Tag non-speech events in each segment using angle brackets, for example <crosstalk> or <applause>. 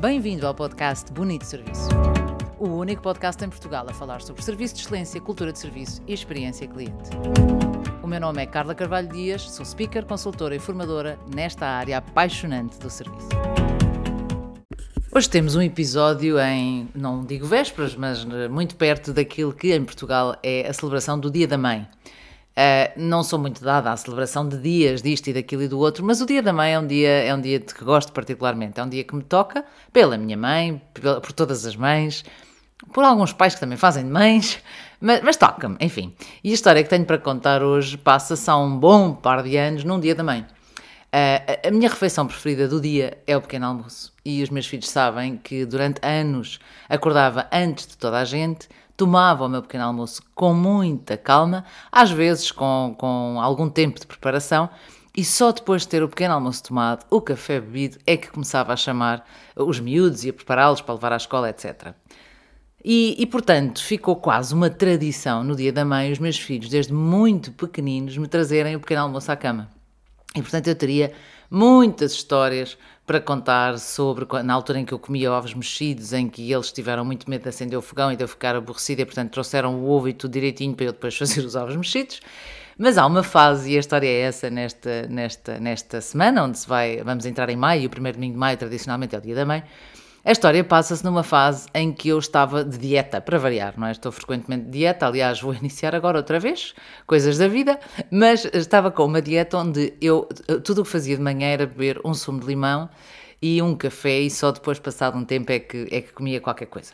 Bem-vindo ao podcast Bonito Serviço. O único podcast em Portugal a falar sobre serviço de excelência, cultura de serviço e experiência cliente. O meu nome é Carla Carvalho Dias, sou speaker, consultora e formadora nesta área apaixonante do serviço. Hoje temos um episódio em, não digo vésperas, mas muito perto daquilo que em Portugal é a celebração do Dia da Mãe. Uh, não sou muito dada à celebração de dias disto e daquilo e do outro, mas o Dia da Mãe é um dia, é um dia de que gosto particularmente. É um dia que me toca pela minha mãe, por, por todas as mães, por alguns pais que também fazem de mães, <laughs> mas, mas toca-me, enfim. E a história que tenho para contar hoje passa-se há um bom par de anos num Dia da Mãe. Uh, a minha refeição preferida do dia é o pequeno almoço. E os meus filhos sabem que durante anos acordava antes de toda a gente, tomava o meu pequeno almoço com muita calma, às vezes com, com algum tempo de preparação, e só depois de ter o pequeno almoço tomado, o café bebido, é que começava a chamar os miúdos e a prepará-los para levar à escola, etc. E, e, portanto, ficou quase uma tradição no dia da mãe os meus filhos, desde muito pequeninos, me trazerem o pequeno almoço à cama. E, portanto, eu teria muitas histórias para contar sobre na altura em que eu comia ovos mexidos, em que eles tiveram muito medo de acender o fogão e de eu ficar aborrecida, e portanto trouxeram o ovo e tudo direitinho para eu depois <laughs> fazer os ovos mexidos. Mas há uma fase, e a história é essa nesta, nesta, nesta semana, onde se vai, vamos entrar em maio, e o primeiro domingo de maio tradicionalmente é o dia da mãe, a história passa-se numa fase em que eu estava de dieta, para variar, não é? Estou frequentemente de dieta, aliás, vou <laughs> iniciar agora outra vez, coisas da vida, mas estava com uma dieta onde eu, tudo o que fazia de manhã era beber um sumo de limão e um café e só depois, passado um tempo, é que, é que comia qualquer coisa.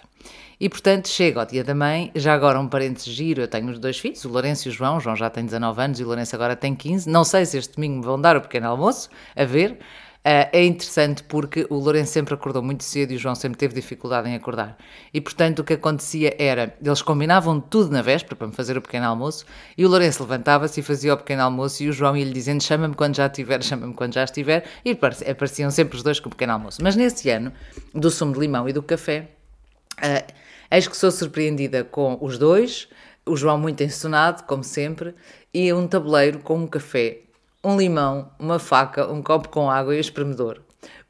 E portanto, chega ao dia da mãe, já agora um parênteses giro, eu tenho os dois filhos, o Lourenço e o João, o João já tem 19 anos e o Lourenço agora tem 15, não sei se este domingo me vão dar o pequeno almoço, a ver, é interessante porque o Lourenço sempre acordou muito cedo e o João sempre teve dificuldade em acordar. E portanto o que acontecia era, eles combinavam tudo na véspera para me fazer o pequeno almoço e o Lourenço levantava-se e fazia o pequeno almoço e o João ia-lhe dizendo chama-me quando já estiver, <laughs> chama-me quando já estiver e apareciam sempre os dois com o pequeno almoço. Mas nesse ano, do sumo de limão e do café, uh, eis que sou surpreendida com os dois, o João muito ensonado, como sempre, e um tabuleiro com um café um limão, uma faca, um copo com água e um espremedor.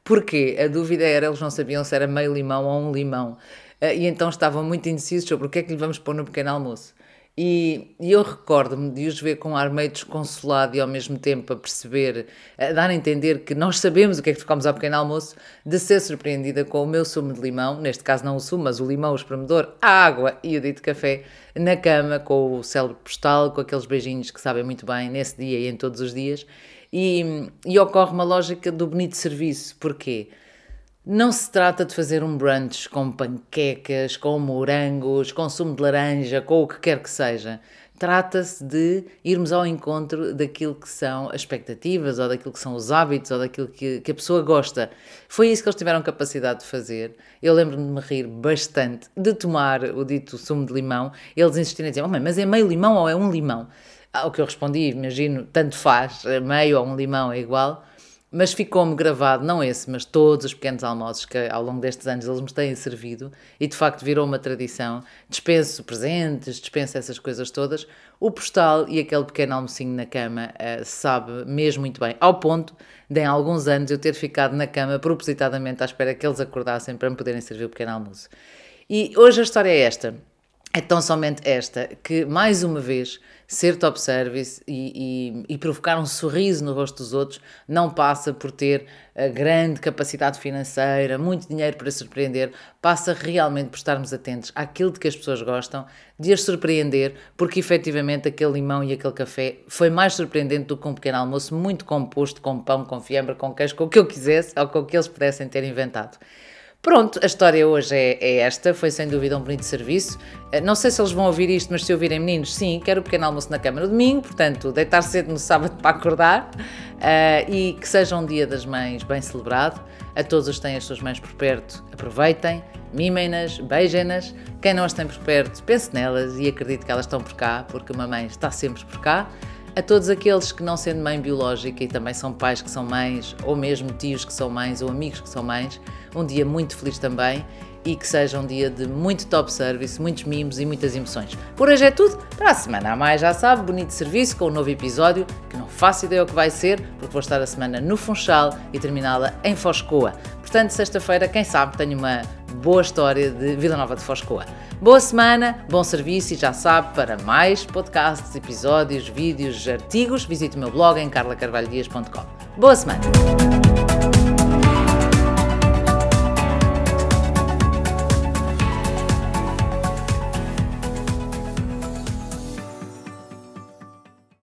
Porquê? A dúvida era, eles não sabiam se era meio limão ou um limão. Ah, e então estavam muito indecisos sobre o que é que lhe vamos pôr no pequeno almoço. E, e eu recordo-me de os ver com um ar meio desconsolado e ao mesmo tempo a perceber, a dar a entender que nós sabemos o que é que ficamos ao pequeno almoço, de ser surpreendida com o meu sumo de limão, neste caso não o sumo, mas o limão, o espremedor, a água e o dito café, na cama, com o célebre postal, com aqueles beijinhos que sabem muito bem nesse dia e em todos os dias. E, e ocorre uma lógica do bonito serviço. Porquê? Não se trata de fazer um brunch com panquecas, com morangos, com sumo de laranja, com o que quer que seja. Trata-se de irmos ao encontro daquilo que são as expectativas, ou daquilo que são os hábitos, ou daquilo que, que a pessoa gosta. Foi isso que eles tiveram capacidade de fazer. Eu lembro-me de me rir bastante de tomar o dito sumo de limão. Eles insistirem a dizer: oh, mas é meio limão ou é um limão? Ao que eu respondi: imagino, tanto faz, meio ou um limão é igual mas ficou-me gravado, não esse, mas todos os pequenos almoços que ao longo destes anos eles me têm servido e de facto virou uma tradição. Dispenso presentes, dispenso essas coisas todas. O postal e aquele pequeno almocinho na cama uh, sabe mesmo muito bem, ao ponto de em alguns anos eu ter ficado na cama propositadamente à espera que eles acordassem para me poderem servir o pequeno almoço. E hoje a história é esta. É tão somente esta que, mais uma vez, ser top service e, e, e, provocar um sorriso no rosto dos outros não passa por ter a grande capacidade financeira, muito dinheiro para surpreender, passa realmente por estarmos atentos àquilo de que as pessoas gostam, de as surpreender, porque efetivamente aquele limão e aquele café foi mais surpreendente do que um pequeno almoço muito composto com pão, com fiambre, com queijo, com o que eu quisesse ou com o que eles pudessem ter inventado. Pronto, a história hoje é, é, esta, foi sem dúvida um bonito serviço. Eh, não sei se eles vão ouvir isto, mas se ouvirem meninos, sim, quero o pequeno almoço na cama no domingo, portanto, deitar cedo no sábado para acordar uh, e que seja um dia das mães bem celebrado. A todos os que têm as suas mães por perto, aproveitem, mimem-nas, beijem-nas. Quem não as tem por perto, pense nelas e acredite que elas estão por cá, porque uma mãe está sempre por cá. A todos aqueles que não sendo mãe biológica e também são pais que são mães, ou mesmo tios que são mães, ou amigos que são mães, um dia muito feliz também e que seja um dia de muito top service, muitos mimos e muitas emoções. Por hoje é tudo, para a semana a mais já sabe, bonito serviço com um novo episódio que não faço ideia o que vai ser, porque vou estar a semana no Funchal e terminá-la em Foscoa. restante sexta-feira, quem sabe, tenho uma boa história de Vila Nova de Foscoa. Boa semana, bom serviço e já sabe, para mais podcasts, episódios, vídeos, artigos, visite o meu blog em carlacarvalhodias.com. Boa semana!